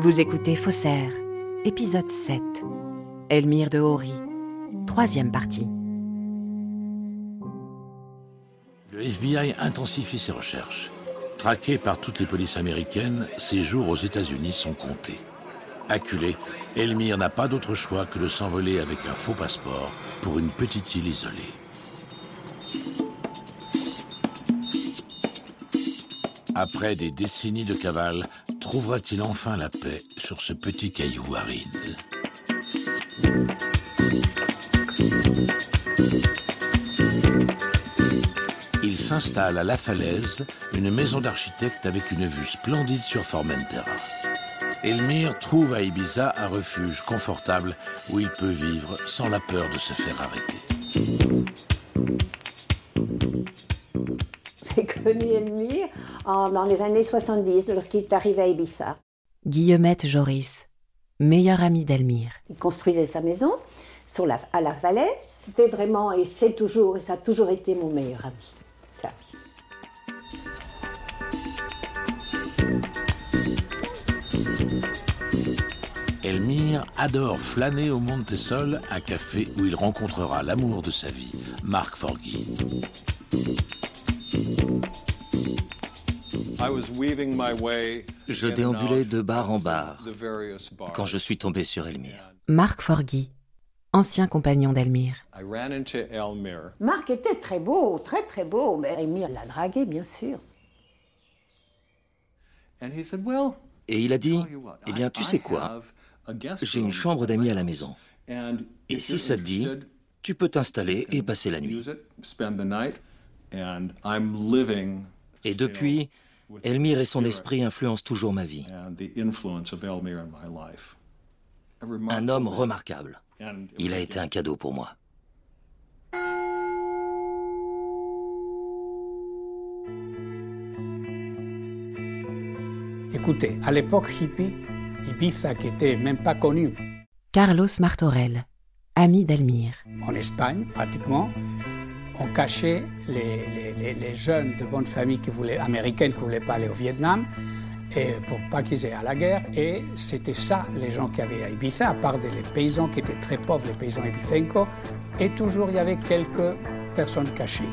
Vous écoutez Faussaire, épisode 7. Elmire de Haury, troisième partie. Le FBI intensifie ses recherches. Traqué par toutes les polices américaines, ses jours aux États-Unis sont comptés. Acculé, Elmire n'a pas d'autre choix que de s'envoler avec un faux passeport pour une petite île isolée. Après des décennies de cavale, trouvera-t-il enfin la paix sur ce petit caillou aride Il s'installe à La Falaise, une maison d'architecte avec une vue splendide sur Formentera. Elmire trouve à Ibiza un refuge confortable où il peut vivre sans la peur de se faire arrêter. En- dans les années 70 lorsqu'il est arrivé à Ibiza. Guillemette Joris, meilleure amie d'Elmire. Il construisait sa maison sur la, à la falaise. C'était vraiment, et c'est toujours, et ça a toujours été mon meilleur ami. Ça. Elmire adore flâner au Montesol, un café où il rencontrera l'amour de sa vie, Marc Forgui. Je déambulais de bar en bar quand je suis tombé sur Elmire. Marc Forgui, ancien compagnon d'Elmire. Marc était très beau, très très beau, mais Elmire l'a dragué, bien sûr. Et il a dit, eh bien, tu sais quoi? J'ai une chambre d'amis à la maison. Et si ça te dit, tu peux t'installer et passer la nuit. Et depuis, Elmire et son esprit influencent toujours ma vie. Un homme remarquable. Il a été un cadeau pour moi. Écoutez, à l'époque hippie, Ibiza, qui était même pas connu Carlos Martorell, ami d'Elmire. en Espagne, pratiquement, on cachait les, les- les- les jeunes de bonne famille qui voulaient, américaines qui ne voulaient pas aller au Vietnam, et pour pas qu'ils aient à la guerre. Et c'était ça, les gens qui avaient à Ibiza, à part des les paysans qui étaient très pauvres, les paysans ibicenco, et toujours il y avait quelques personnes cachées.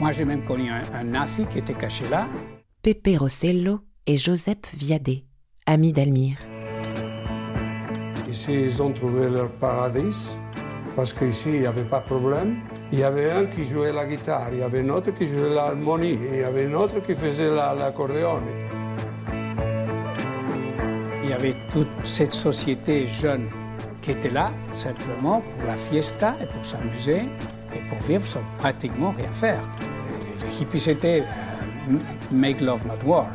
Moi, j'ai même connu un, un nazi qui était caché là, Pepe Rossello et Joseph Viadet, amis d'Elmire. Ici, ils ont trouvé leur paradis parce qu'ici, il n'y avait pas de problème. Il y avait un qui jouait la guitare, il y avait un autre qui jouait l'harmonie, il y avait un autre qui faisait la- l'accordéon. Il y avait toute cette société jeune qui était là, simplement pour la fiesta et pour s'amuser et pour vivre sans pratiquement rien faire. Les, hippies c'était euh, make love not war.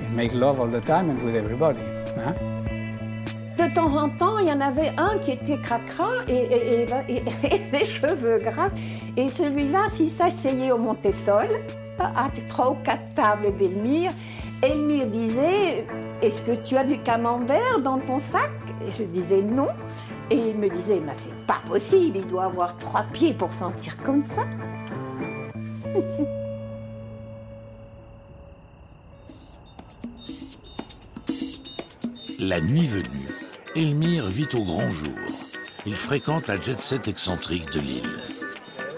And make love all the time and with everybody. hein. De temps en temps, il y en avait un qui était cracra et, et- et- et- et les cheveux gras. Et celui-là, s'il s'asseyait au Montessol, à trois ou quatre tables d'Elmire, Elmire disait Est-ce que tu as du camembert dans ton sac? Je disais non. Et il me disait Mais c'est pas possible, il doit avoir trois pieds pour sentir comme ça. La nuit venue, Elmire vit au grand jour. Il fréquente la jet-set excentrique de l'île.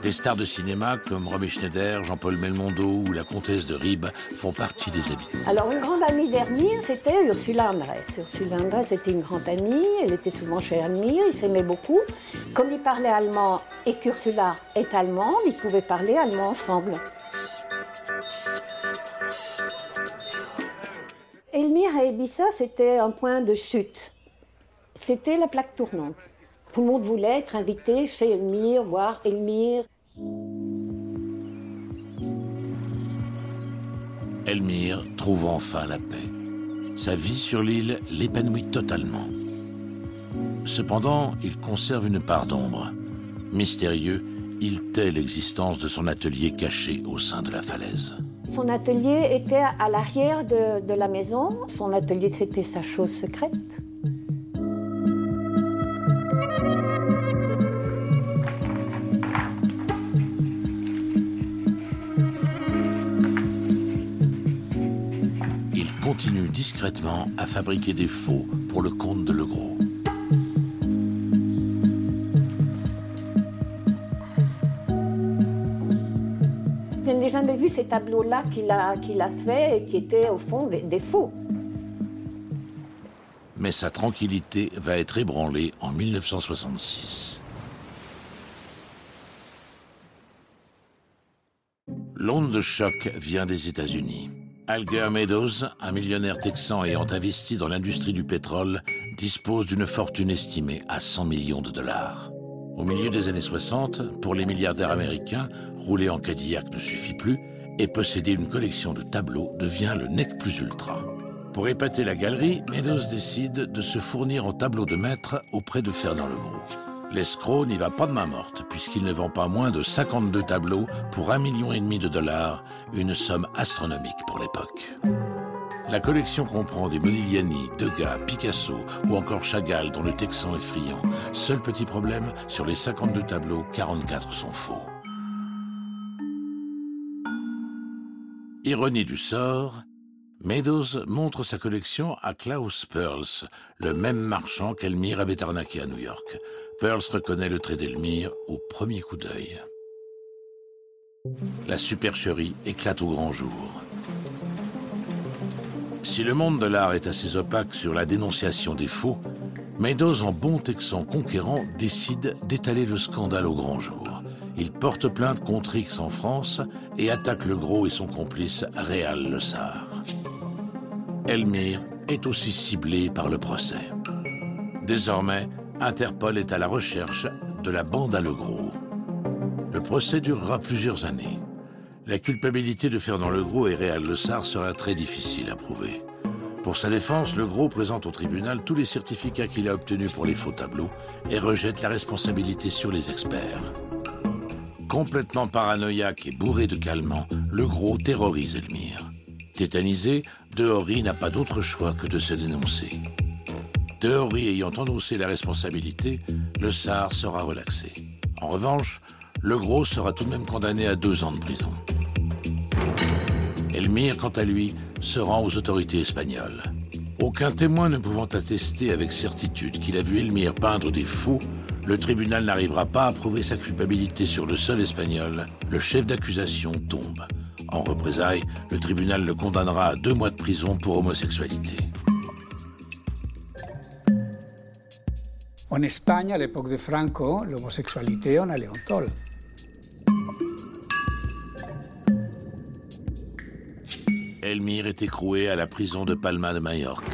Des stars de cinéma comme Romy Schneider, Jean-Paul Belmondo ou la comtesse de Ribes font partie des habitants. Alors, une grande amie d'Hermire, c'était Ursula Andress. Ursula Andress était une grande amie, elle était souvent chez Hermire, ils s'aimaient beaucoup. Comme ils parlaient allemand et qu'Ursula est allemande, ils pouvaient parler allemand ensemble. Elmire et Ibiza, c'était un point de chute. C'était la plaque tournante. Tout le monde voulait être invité chez Elmire, voir Elmire. Elmire trouve enfin la paix. Sa vie sur l'île l'épanouit totalement. Cependant, il conserve une part d'ombre. Mystérieux, il tait l'existence de son atelier caché au sein de la falaise. Son atelier était à l'arrière de, de la maison. Son atelier, c'était sa chose secrète. Continue discrètement à fabriquer des faux pour le compte de Legros. Je n'ai jamais vu ces tableaux-là qu'il a, qu'il a fait et qui étaient au fond des, faux. Mais sa tranquillité va être ébranlée en 1966. L'onde de choc vient des États-Unis. Alger Meadows, un millionnaire texan ayant investi dans l'industrie du pétrole, dispose d'une fortune estimée à 100 millions de dollars. Au milieu des années 60, pour les milliardaires américains, rouler en Cadillac ne suffit plus et posséder une collection de tableaux devient le nec plus ultra. Pour épater la galerie, Meadows décide de se fournir en tableaux de maître auprès de Fernand Legros. L'escroc n'y va pas de main morte, puisqu'il ne vend pas moins de 52 tableaux pour un million et demi de dollars, une somme astronomique pour l'époque. La collection comprend des Modigliani, Degas, Picasso ou encore Chagall dont le Texan est friand. Seul petit problème, sur les 52 tableaux, 44 sont faux. Ironie du sort, Meadows montre sa collection à Klaus Pearls, le même marchand qu'Elmire avait arnaqué à New York. Pearls reconnaît le trait d'Elmire au premier coup d'œil. La supercherie éclate au grand jour. Si le monde de l'art est assez opaque sur la dénonciation des faux, Meadows, en bon texan conquérant, décide d'étaler le scandale au grand jour. Il porte plainte contre X en France et attaque le gros et son complice Réal Le Sar. Elmire est aussi ciblé par le procès. Désormais, Interpol est à la recherche de la bande à Le Gros. Le procès durera plusieurs années. La culpabilité de Fernand Legros et Réal Le Sar sera très difficile à prouver. Pour sa défense, Le Gros présente au tribunal tous les certificats qu'il a obtenus pour les faux tableaux et rejette la responsabilité sur les experts. Complètement paranoïaque et bourré de calmants, le gros terrorise Elmire. Tétanisé, Dehori n'a pas d'autre choix que de se dénoncer. Dehori ayant endossé la responsabilité, le SAR sera relaxé. En revanche, le gros sera tout de même condamné à deux ans de prison. Elmire, quant à lui, se rend aux autorités espagnoles. Aucun témoin ne pouvant attester avec certitude qu'il a vu Elmire peindre des fous le tribunal n'arrivera pas à prouver sa culpabilité sur le sol espagnol, le chef d'accusation tombe. En représailles, le tribunal le condamnera à deux mois de prison pour homosexualité. En Espagne, à l'époque de Franco, l'homosexualité, on allait en tôle. Elmire est écroué à la prison de Palma de Majorque.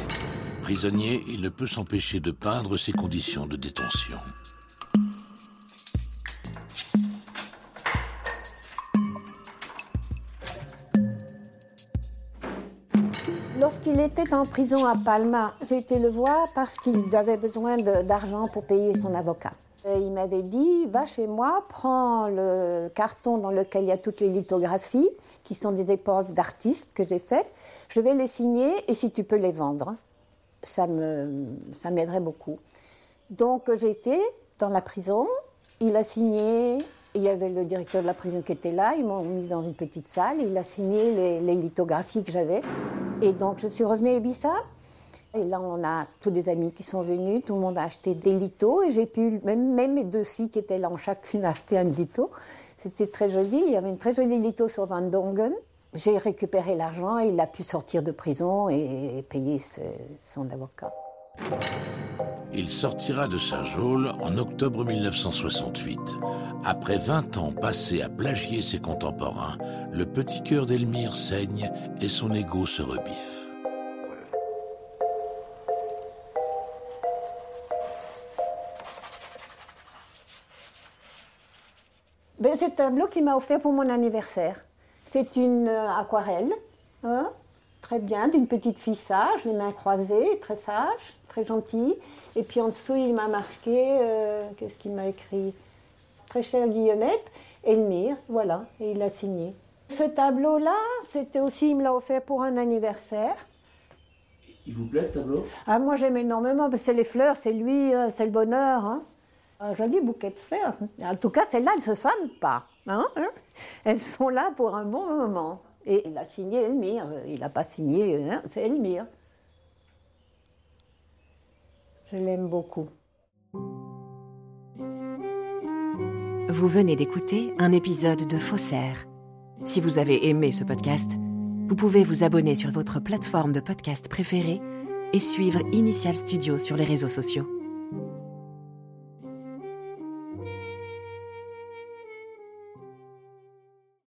Prisonnier, il ne peut s'empêcher de peindre ses conditions de détention. Lorsqu'il était en prison à Palma, j'ai été le voir parce qu'il avait besoin d'argent pour payer son avocat. il m'avait dit, va chez moi, prends le carton dans lequel il y a toutes les lithographies, qui sont des épreuves d'artistes que j'ai faites. Je vais les signer et si tu peux les vendre, ça m'aiderait ça beaucoup. Donc j'étais dans la prison, il a signé, il y avait le directeur de la prison qui était là, ils m'ont mis dans une petite salle, il a signé les, lithographies que j'avais. Et donc, je suis revenue à Ibiza. Et là, on a tous des amis qui sont venus, tout le monde a acheté des lithos. Et j'ai pu, même, mes deux filles qui étaient là, ont chacune acheté un litho. C'était très joli. Il y avait une très jolie litho sur Van Dongen. J'ai récupéré l'argent et il a pu sortir de prison et payer son avocat. Il sortira de sa geôle en octobre 1968. Après 20 ans passés à plagier ses contemporains, le petit cœur d'Elmire saigne et son ego se rebiffe. Ben, c'est un tableau qu'il m'a offert pour mon anniversaire. C'est une euh, aquarelle, hein, très bien, d'une petite fille sage, les mains croisées, très sage très gentil. Et puis en dessous, il m'a marqué, euh, qu'est-ce qu'il m'a écrit? Très chère Guillemette, Elmire, voilà, et il a signé. Ce tableau-là, c'était aussi, il me l'a offert pour un anniversaire. Il vous plaît ce tableau? Ah, moi j'aime énormément, parce que c'est les fleurs, c'est lui, hein, c'est le bonheur. Hein. Un joli bouquet de fleurs. En tout cas, celles-là, elles ne se fanent pas. Hein, hein Elles sont là pour un bon moment. Et il a signé Elmire, il n'a pas signé, hein, c'est Elmire. Je l'aime beaucoup. Vous venez d'écouter un épisode de Faussaire. Si vous avez aimé ce podcast, vous pouvez vous abonner sur votre plateforme de podcast préférée et suivre Initial Studio sur les réseaux sociaux.